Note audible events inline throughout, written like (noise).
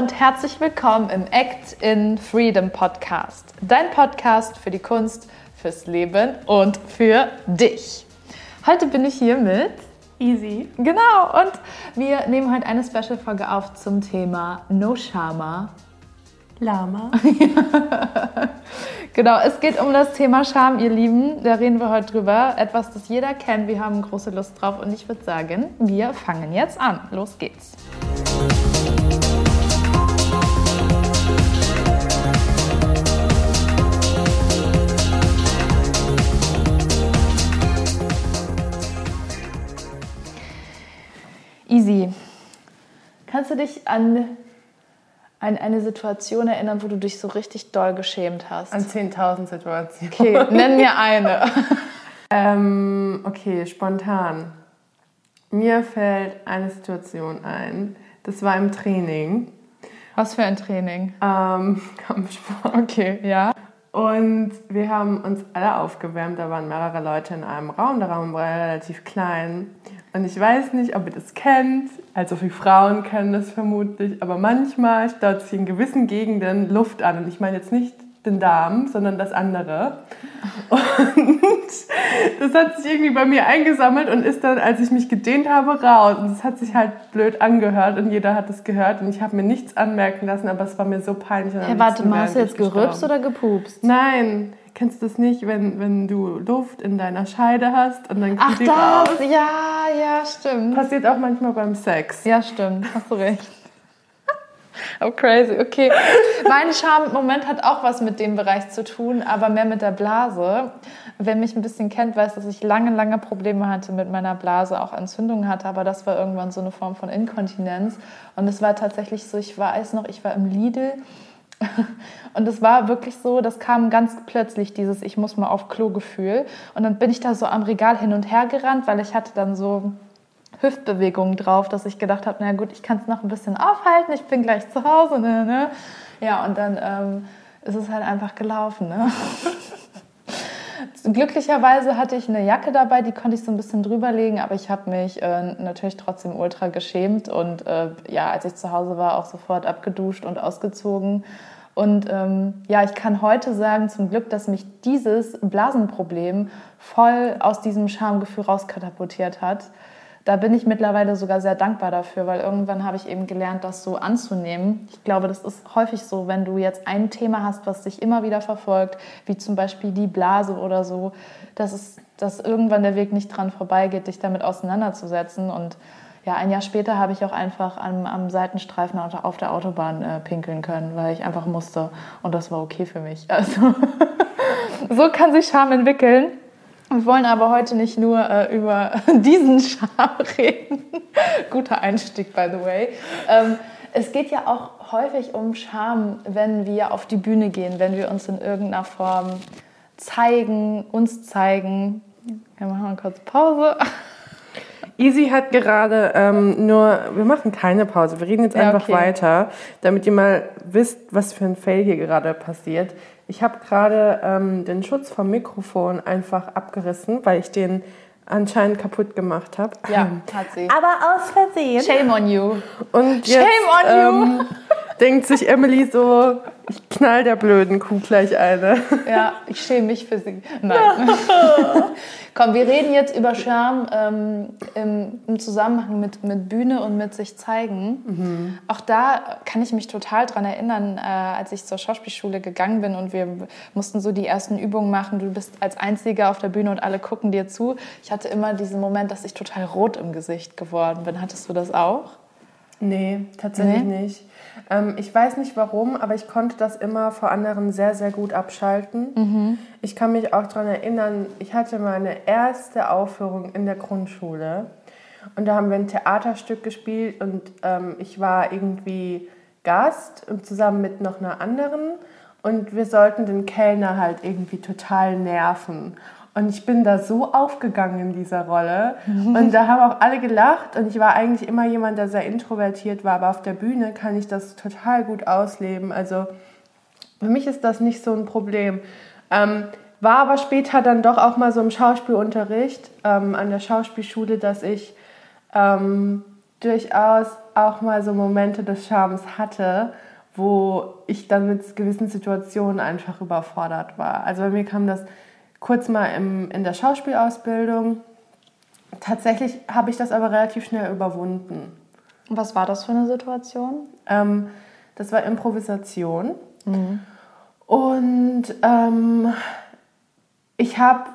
und herzlich willkommen im Act in Freedom Podcast. Dein Podcast für die Kunst, fürs Leben und für dich. Heute bin ich hier mit Easy. Genau, und wir nehmen heute eine Special-Folge auf zum Thema No Shama. Lama. (laughs) genau, es geht um das Thema Scham, ihr Lieben. Da reden wir heute drüber. Etwas, das jeder kennt. Wir haben große Lust drauf und ich würde sagen, wir fangen jetzt an. Los geht's. Easy. Kannst du dich an, an eine Situation erinnern, wo du dich so richtig doll geschämt hast? An 10.000 Situationen. Okay, nenn mir eine. (laughs) ähm, okay, spontan. Mir fällt eine Situation ein. Das war im Training. Was für ein Training? Ähm, (laughs) Kampfsport. Okay, ja. Und wir haben uns alle aufgewärmt. Da waren mehrere Leute in einem Raum. Der Raum war relativ klein. Und ich weiß nicht, ob ihr das kennt. Also wie Frauen kennen das vermutlich. Aber manchmal staut sich in gewissen Gegenden Luft an. Und ich meine jetzt nicht den Darm, sondern das andere. (laughs) Und das hat sich irgendwie bei mir eingesammelt und ist dann, als ich mich gedehnt habe, raus. Und es hat sich halt blöd angehört und jeder hat es gehört und ich habe mir nichts anmerken lassen, aber es war mir so peinlich. Hey, warte mal, hast du jetzt gerübst oder gepupst? Nein, Kennst du das nicht, wenn, wenn du Luft in deiner Scheide hast und dann kommt Ach, die das, raus? ja, ja, stimmt. Passiert auch manchmal beim Sex. Ja, stimmt, hast du recht. (laughs) Oh, crazy, okay. Mein Charme-Moment hat auch was mit dem Bereich zu tun, aber mehr mit der Blase. Wer mich ein bisschen kennt, weiß, dass ich lange, lange Probleme hatte mit meiner Blase, auch Entzündungen hatte, aber das war irgendwann so eine Form von Inkontinenz. Und es war tatsächlich so, ich weiß noch, ich war im Lidl (laughs) und es war wirklich so, das kam ganz plötzlich, dieses Ich muss mal auf Klo-Gefühl. Und dann bin ich da so am Regal hin und her gerannt, weil ich hatte dann so Hüftbewegungen drauf, dass ich gedacht habe, na gut, ich kann es noch ein bisschen aufhalten, ich bin gleich zu Hause. Ne, ne? Ja, und dann ähm, ist es halt einfach gelaufen. Ne? (laughs) Glücklicherweise hatte ich eine Jacke dabei, die konnte ich so ein bisschen drüberlegen, aber ich habe mich äh, natürlich trotzdem ultra geschämt und äh, ja, als ich zu Hause war, auch sofort abgeduscht und ausgezogen. Und ähm, ja, ich kann heute sagen, zum Glück, dass mich dieses Blasenproblem voll aus diesem Schamgefühl rauskatapultiert hat da bin ich mittlerweile sogar sehr dankbar dafür, weil irgendwann habe ich eben gelernt, das so anzunehmen. Ich glaube, das ist häufig so, wenn du jetzt ein Thema hast, was dich immer wieder verfolgt, wie zum Beispiel die Blase oder so, dass, es, dass irgendwann der Weg nicht dran vorbeigeht, dich damit auseinanderzusetzen. Und ja, ein Jahr später habe ich auch einfach am, am Seitenstreifen auf der Autobahn äh, pinkeln können, weil ich einfach musste. Und das war okay für mich. Also (laughs) so kann sich Scham entwickeln. Wir wollen aber heute nicht nur äh, über (laughs) diesen Charme reden. (laughs) Guter Einstieg, by the way. Ähm, es geht ja auch häufig um Charme, wenn wir auf die Bühne gehen, wenn wir uns in irgendeiner Form zeigen, uns zeigen. Wir machen mal kurz Pause. (laughs) Easy hat gerade ähm, nur, wir machen keine Pause, wir reden jetzt ja, einfach okay. weiter, damit ihr mal wisst, was für ein Fail hier gerade passiert. Ich habe gerade ähm, den Schutz vom Mikrofon einfach abgerissen, weil ich den anscheinend kaputt gemacht habe. Ja, hat sie. Aber aus Versehen. Shame on you. Und jetzt, Shame on you. Ähm, (laughs) denkt sich Emily so, ich knall der blöden Kuh gleich eine. Ja, ich schäme mich für sie. Nein. (laughs) Komm, wir reden jetzt über Scham ähm, im, im, Zusammenhang mit, mit Bühne und mit sich zeigen. Mhm. Auch da kann ich mich total dran erinnern, äh, als ich zur Schauspielschule gegangen bin und wir mussten so die ersten Übungen machen. Du bist als Einziger auf der Bühne und alle gucken dir zu. Ich hatte immer diesen Moment, dass ich total rot im Gesicht geworden bin. Hattest du das auch? Nee, tatsächlich nee? nicht. Ähm, ich weiß nicht warum, aber ich konnte das immer vor anderen sehr, sehr gut abschalten. Mhm. Ich kann mich auch daran erinnern, ich hatte meine erste Aufführung in der Grundschule und da haben wir ein Theaterstück gespielt und ähm, ich war irgendwie Gast und zusammen mit noch einer anderen und wir sollten den Kellner halt irgendwie total nerven. Und ich bin da so aufgegangen in dieser Rolle. Und da haben auch alle gelacht. Und ich war eigentlich immer jemand, der sehr introvertiert war. Aber auf der Bühne kann ich das total gut ausleben. Also für mich ist das nicht so ein Problem. Ähm, war aber später dann doch auch mal so im Schauspielunterricht ähm, an der Schauspielschule, dass ich ähm, durchaus auch mal so Momente des Charmes hatte, wo ich dann mit gewissen Situationen einfach überfordert war. Also bei mir kam das kurz mal im, in der Schauspielausbildung. Tatsächlich habe ich das aber relativ schnell überwunden. Was war das für eine Situation? Ähm, das war Improvisation. Mhm. Und ähm, ich habe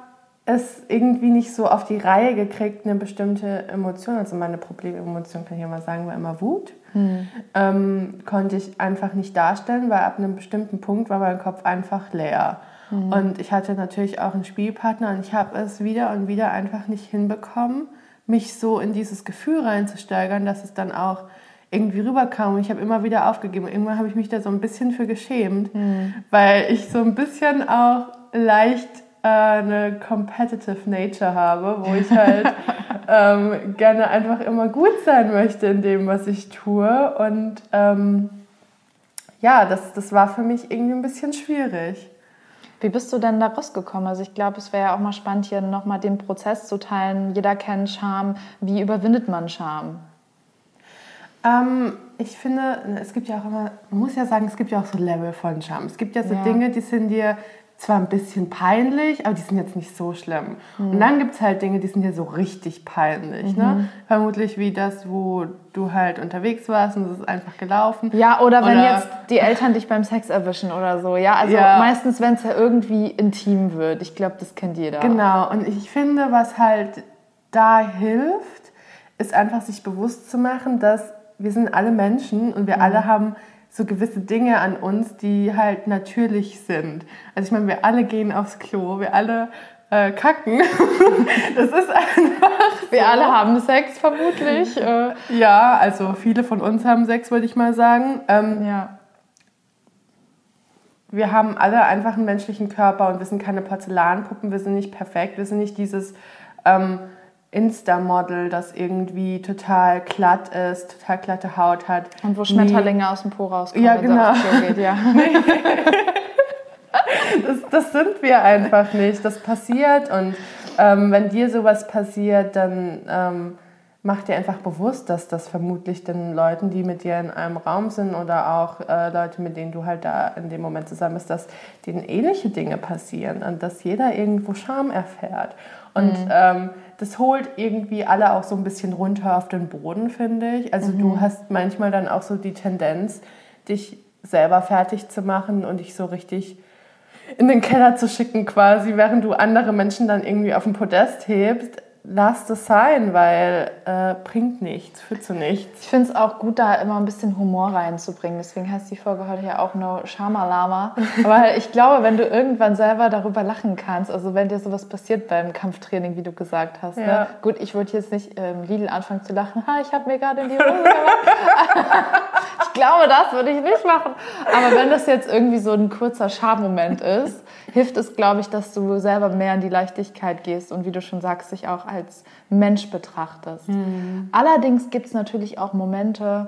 es irgendwie nicht so auf die Reihe gekriegt, eine bestimmte Emotion, also meine Problememotion kann ich mal sagen, war immer Wut, hm. ähm, konnte ich einfach nicht darstellen, weil ab einem bestimmten Punkt war mein Kopf einfach leer. Hm. Und ich hatte natürlich auch einen Spielpartner und ich habe es wieder und wieder einfach nicht hinbekommen, mich so in dieses Gefühl reinzusteigern, dass es dann auch irgendwie rüberkam und ich habe immer wieder aufgegeben. Irgendwann habe ich mich da so ein bisschen für geschämt, hm. weil ich so ein bisschen auch leicht äh, eine competitive Nature habe, wo ich (laughs) halt ähm, gerne einfach immer gut sein möchte in dem, was ich tue. Und ähm, ja, das, das war für mich irgendwie ein bisschen schwierig. Wie bist du denn da rausgekommen? Also ich glaube, es wäre ja auch mal spannend, hier nochmal den Prozess zu teilen. Jeder kennt Scham. Wie überwindet man Scham? Ähm, ich finde, es gibt ja auch immer, man muss ja sagen, es gibt ja auch so Level von Scham. Es gibt ja so ja. Dinge, die sind dir zwar ein bisschen peinlich, aber die sind jetzt nicht so schlimm. Mhm. Und dann gibt es halt Dinge, die sind dir so richtig peinlich. Ne? Mhm. Ne? Vermutlich wie das, wo du halt unterwegs warst und es ist einfach gelaufen. Ja, oder, oder wenn jetzt die Eltern dich beim Sex erwischen oder so. Ja, also ja. meistens, wenn es ja irgendwie intim wird. Ich glaube, das kennt jeder. Genau, und ich finde, was halt da hilft, ist einfach sich bewusst zu machen, dass wir sind alle Menschen und wir mhm. alle haben so gewisse Dinge an uns, die halt natürlich sind. Also ich meine, wir alle gehen aufs Klo, wir alle äh, kacken. (laughs) das ist einfach. So. Wir alle haben Sex vermutlich. Äh. Ja, also viele von uns haben Sex, würde ich mal sagen. Ähm, ja. Wir haben alle einfach einen menschlichen Körper und wir sind keine Porzellanpuppen, wir sind nicht perfekt, wir sind nicht dieses ähm, Insta-Model, das irgendwie total glatt ist, total glatte Haut hat. Und wo Schmetterlinge nee. aus dem Po rauskommen. Ja, genau. Geht, ja. (laughs) das, das sind wir einfach nicht. Das passiert und ähm, wenn dir sowas passiert, dann ähm, mach dir einfach bewusst, dass das vermutlich den Leuten, die mit dir in einem Raum sind oder auch äh, Leute, mit denen du halt da in dem Moment zusammen bist, dass denen ähnliche Dinge passieren und dass jeder irgendwo Scham erfährt. Und mhm. ähm, das holt irgendwie alle auch so ein bisschen runter auf den Boden, finde ich. Also mhm. du hast manchmal dann auch so die Tendenz, dich selber fertig zu machen und dich so richtig in den Keller zu schicken quasi, während du andere Menschen dann irgendwie auf den Podest hebst lass das sein, weil äh, bringt nichts, führt zu nichts. Ich finde es auch gut, da immer ein bisschen Humor reinzubringen. Deswegen heißt die Folge heute ja auch No Shamalama. (laughs) Aber ich glaube, wenn du irgendwann selber darüber lachen kannst, also wenn dir sowas passiert beim Kampftraining, wie du gesagt hast. Ne? Ja. Ne? Gut, ich würde jetzt nicht ähm, Lidl anfangen zu lachen. Ha, ich habe mir gerade in die Hose gemacht. (laughs) ich glaube, das würde ich nicht machen. Aber wenn das jetzt irgendwie so ein kurzer Schammoment ist, hilft es, glaube ich, dass du selber mehr in die Leichtigkeit gehst und wie du schon sagst, dich auch als Mensch betrachtest. Mhm. Allerdings gibt es natürlich auch Momente,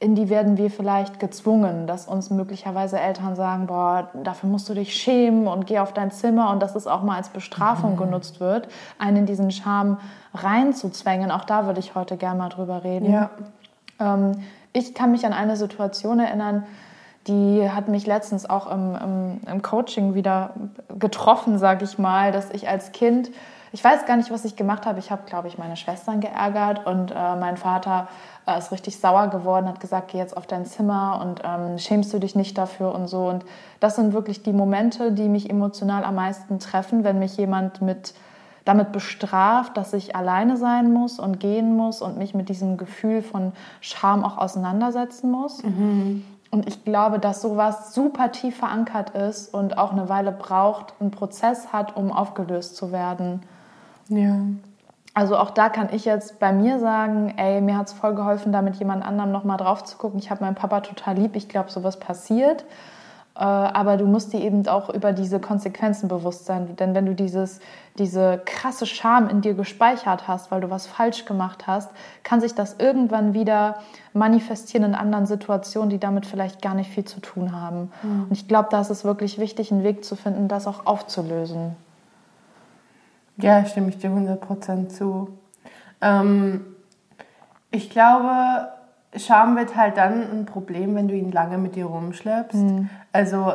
in die werden wir vielleicht gezwungen, dass uns möglicherweise Eltern sagen, boah, dafür musst du dich schämen und geh auf dein Zimmer und dass es auch mal als Bestrafung mhm. genutzt wird, einen in diesen Scham reinzuzwängen. Auch da würde ich heute gerne mal drüber reden. Ja. Ähm, ich kann mich an eine Situation erinnern, die hat mich letztens auch im, im, im Coaching wieder getroffen, sage ich mal, dass ich als Kind, ich weiß gar nicht, was ich gemacht habe. Ich habe, glaube ich, meine Schwestern geärgert und äh, mein Vater äh, ist richtig sauer geworden, hat gesagt, geh jetzt auf dein Zimmer und ähm, schämst du dich nicht dafür und so. Und das sind wirklich die Momente, die mich emotional am meisten treffen, wenn mich jemand mit damit bestraft, dass ich alleine sein muss und gehen muss und mich mit diesem Gefühl von Scham auch auseinandersetzen muss. Mhm. Und ich glaube, dass sowas super tief verankert ist und auch eine Weile braucht, einen Prozess hat, um aufgelöst zu werden. Ja. Also auch da kann ich jetzt bei mir sagen, ey, mir hat es voll geholfen, da mit jemand anderem nochmal drauf zu gucken. Ich habe meinen Papa total lieb. Ich glaube, sowas passiert. Äh, aber du musst dir eben auch über diese Konsequenzen bewusst sein. Denn wenn du dieses, diese krasse Scham in dir gespeichert hast, weil du was falsch gemacht hast, kann sich das irgendwann wieder manifestieren in anderen Situationen, die damit vielleicht gar nicht viel zu tun haben. Mhm. Und ich glaube, da ist es wirklich wichtig, einen Weg zu finden, das auch aufzulösen. Ja, stimme ich dir 100% zu. Ähm, Ich glaube, Scham wird halt dann ein Problem, wenn du ihn lange mit dir rumschleppst. Mhm. Also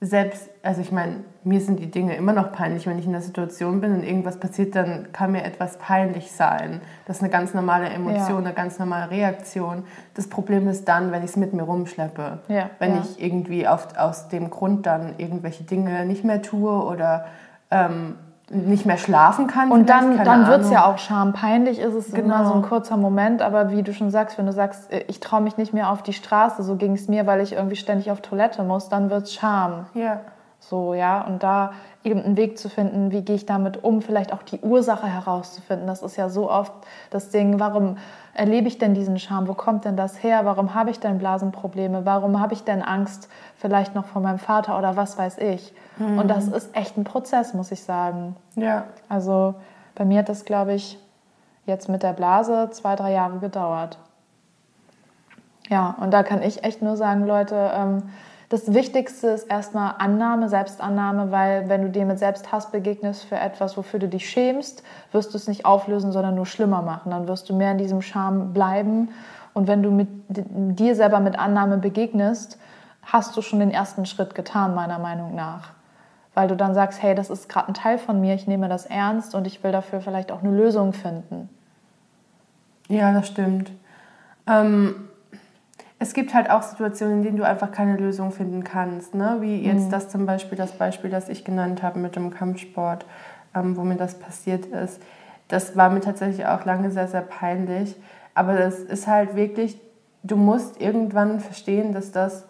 selbst, also ich meine, mir sind die Dinge immer noch peinlich, wenn ich in der Situation bin und irgendwas passiert, dann kann mir etwas peinlich sein. Das ist eine ganz normale Emotion, ja. eine ganz normale Reaktion. Das Problem ist dann, wenn ich es mit mir rumschleppe. Ja. Wenn ja. ich irgendwie auf, aus dem Grund dann irgendwelche Dinge nicht mehr tue oder ähm, nicht mehr schlafen kann. Und dann, dann wird es ja auch schampeinlich, ist es genau. immer so ein kurzer Moment, aber wie du schon sagst, wenn du sagst, äh, ich traue mich nicht mehr auf die Straße, so ging es mir, weil ich irgendwie ständig auf Toilette muss, dann wird es Scham. Ja. So, ja, und da eben einen Weg zu finden, wie gehe ich damit um, vielleicht auch die Ursache herauszufinden. Das ist ja so oft das Ding, warum erlebe ich denn diesen Scham? Wo kommt denn das her? Warum habe ich denn Blasenprobleme? Warum habe ich denn Angst vielleicht noch vor meinem Vater oder was weiß ich? Mhm. Und das ist echt ein Prozess, muss ich sagen. Ja. Also bei mir hat das, glaube ich, jetzt mit der Blase zwei, drei Jahre gedauert. Ja, und da kann ich echt nur sagen, Leute, ähm, das Wichtigste ist erstmal Annahme, Selbstannahme, weil wenn du dir mit Selbsthass begegnest für etwas, wofür du dich schämst, wirst du es nicht auflösen, sondern nur schlimmer machen. Dann wirst du mehr in diesem Scham bleiben. Und wenn du mit dir selber mit Annahme begegnest, hast du schon den ersten Schritt getan, meiner Meinung nach. Weil du dann sagst, hey, das ist gerade ein Teil von mir, ich nehme das ernst und ich will dafür vielleicht auch eine Lösung finden. Ja, das stimmt. Ähm es gibt halt auch Situationen, in denen du einfach keine Lösung finden kannst. Ne? Wie jetzt mhm. das zum Beispiel, das Beispiel, das ich genannt habe mit dem Kampfsport, ähm, wo mir das passiert ist. Das war mir tatsächlich auch lange sehr, sehr peinlich. Aber das ist halt wirklich, du musst irgendwann verstehen, dass das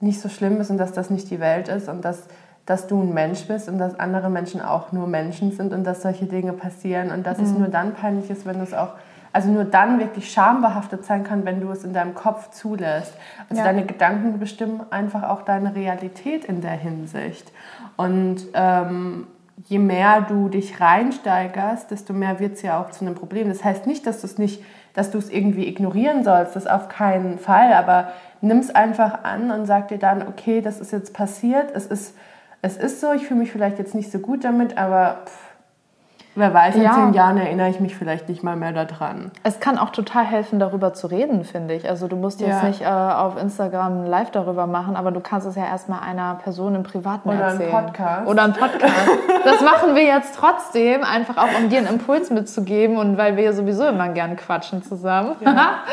nicht so schlimm ist und dass das nicht die Welt ist und dass, dass du ein Mensch bist und dass andere Menschen auch nur Menschen sind und dass solche Dinge passieren und dass mhm. es nur dann peinlich ist, wenn du es auch also nur dann wirklich schambehaftet sein kann, wenn du es in deinem Kopf zulässt. Also ja. deine Gedanken bestimmen einfach auch deine Realität in der Hinsicht. Und ähm, je mehr du dich reinsteigerst, desto mehr wird es ja auch zu einem Problem. Das heißt nicht, dass du es nicht, dass du es irgendwie ignorieren sollst, das auf keinen Fall, aber nimm es einfach an und sag dir dann, okay, das ist jetzt passiert, es ist, es ist so, ich fühle mich vielleicht jetzt nicht so gut damit, aber pff, Wer weiß, in ja. zehn Jahren erinnere ich mich vielleicht nicht mal mehr daran. Es kann auch total helfen, darüber zu reden, finde ich. Also du musst jetzt ja. nicht äh, auf Instagram live darüber machen, aber du kannst es ja erstmal einer Person im Privaten Oder erzählen. Oder ein Podcast. Oder ein Podcast. das machen wir jetzt trotzdem, einfach auch um dir einen Impuls mitzugeben und weil wir sowieso immer gerne quatschen zusammen. Ja. (laughs)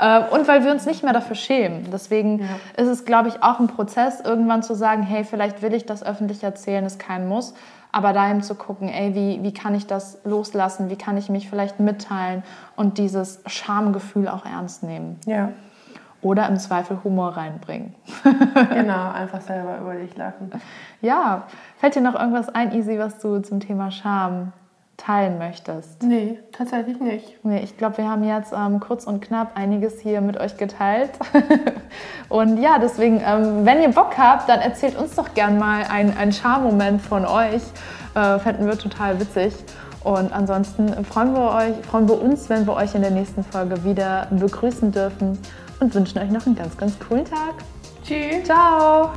Ähm, und weil wir uns nicht mehr dafür schämen. Deswegen ist es, glaube ich, auch ein Prozess, irgendwann zu sagen, hey, vielleicht will ich das öffentlich erzählen, ist kein Muss aber dahin zu gucken, ey, wie, wie kann ich das loslassen, wie kann ich mich vielleicht mitteilen und dieses Schamgefühl auch ernst nehmen. Ja. Oder im Zweifel Humor reinbringen. (laughs) (laughs) genau, einfach selber über dich lachen. Ja, fällt dir noch irgendwas ein, Easy, was du zum Thema Scham teilen möchtest? Nee, tatsächlich nicht. Nee, ich glaube, wir haben jetzt ähm, kurz und knapp einiges hier mit euch geteilt. (laughs) und ja, deswegen, ähm, wenn ihr Bock habt, dann erzählt uns doch gern mal einen Charmoment von euch. Äh, fänden wir total witzig. Und ansonsten freuen wir, euch, freuen wir uns, wenn wir euch in der nächsten Folge wieder begrüßen dürfen und wünschen euch noch einen ganz, ganz coolen Tag. Tschüss. Ciao.